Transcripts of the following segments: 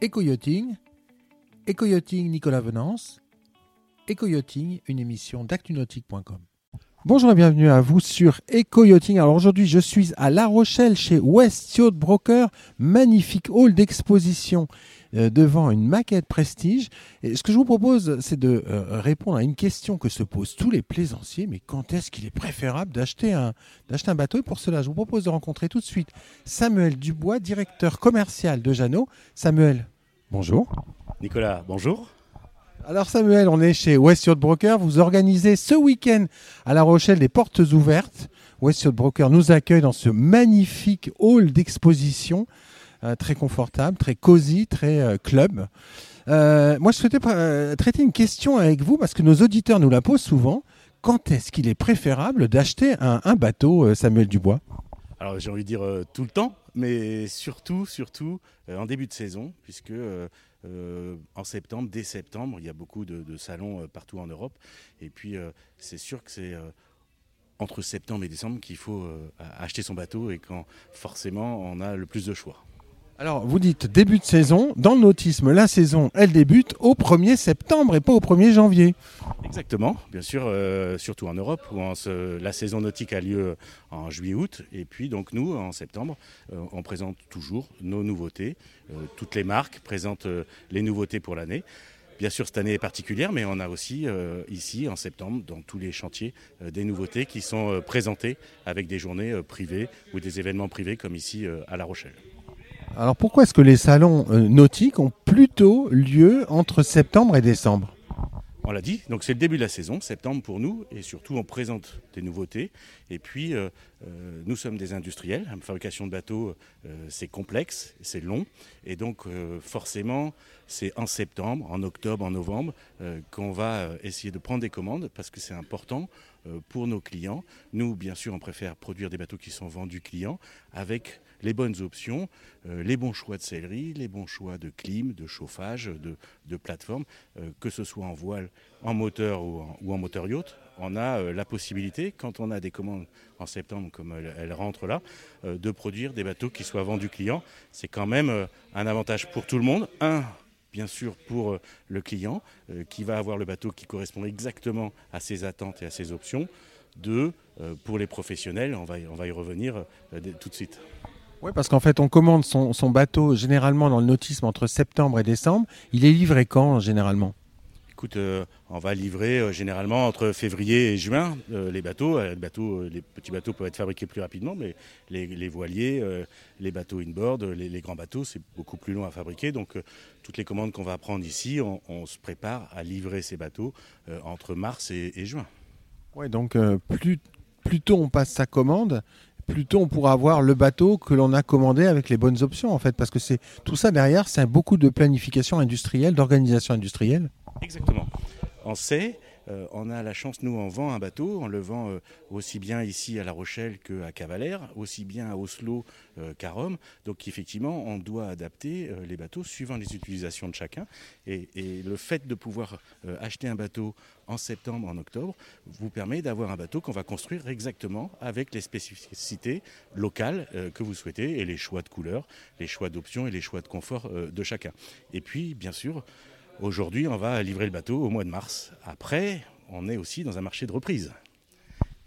Éco-yachting, Nicolas Venance, Éco-yachting, une émission d'actunautique.com. Bonjour et bienvenue à vous sur Eco-Yachting. Alors aujourd'hui, je suis à La Rochelle chez West Yacht Broker, magnifique hall d'exposition euh, devant une maquette prestige. Et ce que je vous propose, c'est de euh, répondre à une question que se posent tous les plaisanciers. Mais quand est-ce qu'il est préférable d'acheter un, d'acheter un bateau? Et pour cela, je vous propose de rencontrer tout de suite Samuel Dubois, directeur commercial de Jeannot. Samuel, bonjour. Nicolas, bonjour. Alors Samuel, on est chez West Broker. Vous organisez ce week-end à La Rochelle des portes ouvertes. West Broker nous accueille dans ce magnifique hall d'exposition, euh, très confortable, très cosy, très euh, club. Euh, moi, je souhaitais traiter une question avec vous parce que nos auditeurs nous la posent souvent. Quand est-ce qu'il est préférable d'acheter un, bateau, Samuel Dubois? Alors j'ai envie de dire euh, tout le temps, mais surtout, surtout euh, en début de saison, puisque euh, en septembre, dès septembre, il y a beaucoup de, salons partout en Europe. Et puis c'est sûr que c'est entre septembre et décembre qu'il faut acheter son bateau et quand forcément on a le plus de choix. Alors, vous dites début de saison. Dans le nautisme, la saison, elle débute au 1er septembre et pas au 1er janvier. Exactement, bien sûr, euh, surtout en Europe où la saison nautique a lieu en juillet-août. Et puis donc nous, en septembre, euh, on présente toujours nos nouveautés. Euh, toutes les marques présentent les nouveautés pour l'année. Bien sûr, cette année est particulière, mais on a aussi ici, en septembre, dans tous les chantiers, des nouveautés qui sont présentées avec des journées privées ou des événements privés comme ici à La Rochelle. Alors, pourquoi est-ce que les salons euh, nautiques ont plutôt lieu entre septembre et décembre? On l'a dit, donc c'est le début de la saison, septembre pour nous, et surtout on présente des nouveautés. Et puis euh, euh, nous sommes des industriels, la fabrication de bateaux c'est complexe, c'est long, et donc forcément c'est en septembre, en octobre, en novembre qu'on va essayer de prendre des commandes parce que c'est important pour nos clients. Nous, bien sûr, on préfère produire des bateaux qui sont vendus clients avec les bonnes options, euh, les bons choix de sellerie, les bons choix de clim, de chauffage, de, plateforme, euh, que ce soit en voile, en moteur ou en, moteur yacht. On a euh, la possibilité, quand on a des commandes en septembre, comme elles, elles rentrent là, de produire des bateaux qui soient vendus clients. C'est quand même un avantage pour tout le monde. Un, bien sûr pour le client qui va avoir le bateau qui correspond exactement à ses attentes et à ses options. Deux, pour les professionnels, on va y, revenir tout de suite. Oui, parce qu'en fait, on commande son, son bateau généralement dans le nautisme entre septembre et décembre. Il est livré quand, généralement? Écoute, euh, on va livrer euh, généralement entre février et juin euh, les bateaux. Les bateaux. les petits bateaux peuvent être fabriqués plus rapidement, mais les, les voiliers, les bateaux inboard, les, les grands bateaux, c'est beaucoup plus long à fabriquer. Donc, toutes les commandes qu'on va prendre ici, on, on se prépare à livrer ces bateaux entre mars et, et juin. Oui, donc plus, plus tôt on passe sa commande, plus tôt on pourra avoir le bateau que l'on a commandé avec les bonnes options, en fait. Parce que c'est tout ça derrière, c'est beaucoup de planification industrielle, d'organisation industrielle. Exactement. On sait, on a la chance, nous, on vend un bateau, on le vend euh, aussi bien ici à La Rochelle qu'à Cavalère, aussi bien à Oslo euh, qu'à Rome. Donc effectivement, on doit adapter euh, les bateaux suivant les utilisations de chacun. Et, le fait de pouvoir euh, acheter un bateau en septembre, en octobre, vous permet d'avoir un bateau qu'on va construire exactement avec les spécificités locales euh, que vous souhaitez et les choix de couleurs, les choix d'options et les choix de confort euh, de chacun. Et puis, bien sûr, Aujourd'hui, on va livrer le bateau au mois de mars. Après, on est aussi dans un marché de reprise.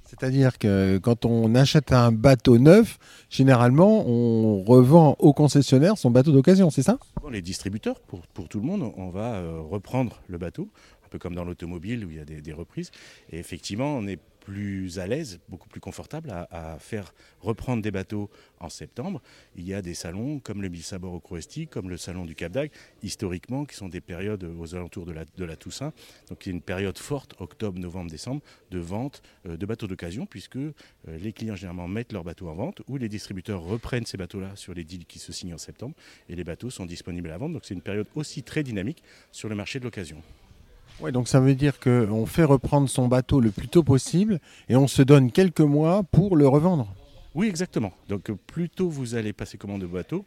C'est-à-dire que quand on achète un bateau neuf, généralement, on revend au concessionnaire son bateau d'occasion, c'est ça? Pour les distributeurs, pour, pour tout le monde, on va euh, reprendre le bateau, peu comme dans l'automobile où il y a des, reprises. Et effectivement, on est plus à l'aise, beaucoup plus confortable à, faire reprendre des bateaux en septembre. Il y a des salons comme le Bilsabor au Croesti, comme le salon du Cap d'Agde, historiquement, qui sont des périodes aux alentours de la, la Toussaint. Donc il y a une période forte, octobre, novembre, décembre, de vente euh, de bateaux d'occasion, puisque euh, les clients généralement mettent leurs bateaux en vente, ou les distributeurs reprennent ces bateaux-là sur les deals qui se signent en septembre, et les bateaux sont disponibles à vendre. Donc c'est une période aussi très dynamique sur le marché de l'occasion. Oui, donc ça veut dire qu'on fait reprendre son bateau le plus tôt possible et on se donne quelques mois pour le revendre. Oui, exactement. Donc euh, plus tôt vous allez passer commande de bateau,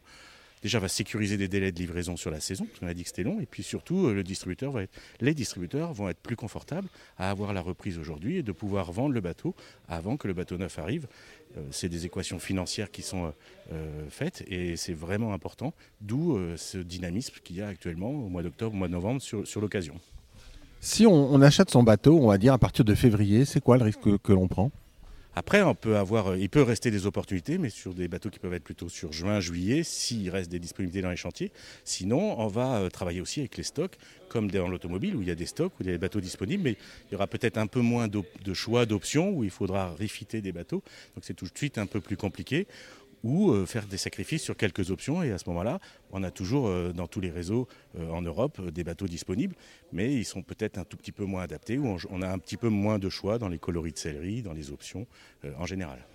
déjà va sécuriser des délais de livraison sur la saison, parce qu'on a dit que c'était long, et puis surtout le distributeur va être, les distributeurs vont être plus confortables à avoir la reprise aujourd'hui et de pouvoir vendre le bateau avant que le bateau neuf arrive. c'est des équations financières qui sont faites et c'est vraiment important, d'où ce dynamisme qu'il y a actuellement au mois d'octobre, au mois de novembre sur, sur l'occasion. Si on, achète son bateau, on va dire à partir de février, c'est quoi le risque que, l'on prend? Après, euh, il peut rester des opportunités, mais sur des bateaux qui peuvent être plutôt sur juin, juillet, s'il reste des disponibilités dans les chantiers. Sinon, on va euh, travailler aussi avec les stocks, comme dans l'automobile, où il y a des stocks, où il y a des bateaux disponibles, mais il y aura peut-être un peu moins de choix, d'options, où il faudra refiter des bateaux. Donc c'est tout de suite un peu plus compliqué ou euh, faire des sacrifices sur quelques options. Et à ce moment-là, on a toujours euh, dans tous les réseaux euh, en Europe des bateaux disponibles, mais ils sont peut-être un tout petit peu moins adaptés, ou on a un petit peu moins de choix dans les coloris de céleri, dans les options en général.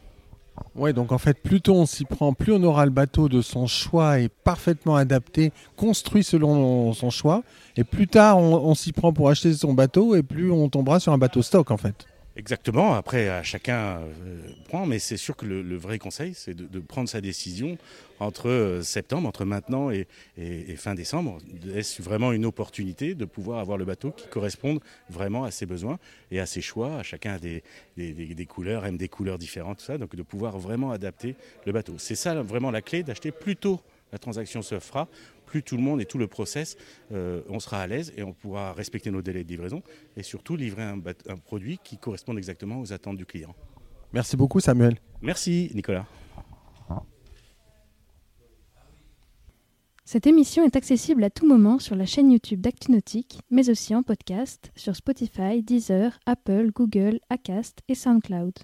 Oui, donc en fait, plus tôt on s'y prend, plus on aura le bateau de son choix et parfaitement adapté, construit selon son choix. Et plus tard on s'y prend pour acheter son bateau et plus on tombera sur un bateau stock en fait. Exactement. Après, chacun euh, prend, mais c'est sûr que le, vrai conseil, c'est de, prendre sa décision entre euh, septembre, entre maintenant et, fin décembre. Est-ce vraiment une opportunité de pouvoir avoir le bateau qui corresponde vraiment à ses besoins et à ses choix? Chacun a des, des, couleurs, aime des couleurs différentes, tout ça. Donc de pouvoir vraiment adapter le bateau. C'est ça vraiment la clé d'acheter plus tôt la transaction se fera, plus tout le monde et tout le process, euh, on sera à l'aise et on pourra respecter nos délais de livraison et surtout livrer un, un produit qui corresponde exactement aux attentes du client. Merci beaucoup Samuel. Merci Nicolas. Cette émission est accessible à tout moment sur la chaîne YouTube d'ActuNautique, mais aussi en podcast sur Spotify, Deezer, Apple, Google, Acast et SoundCloud.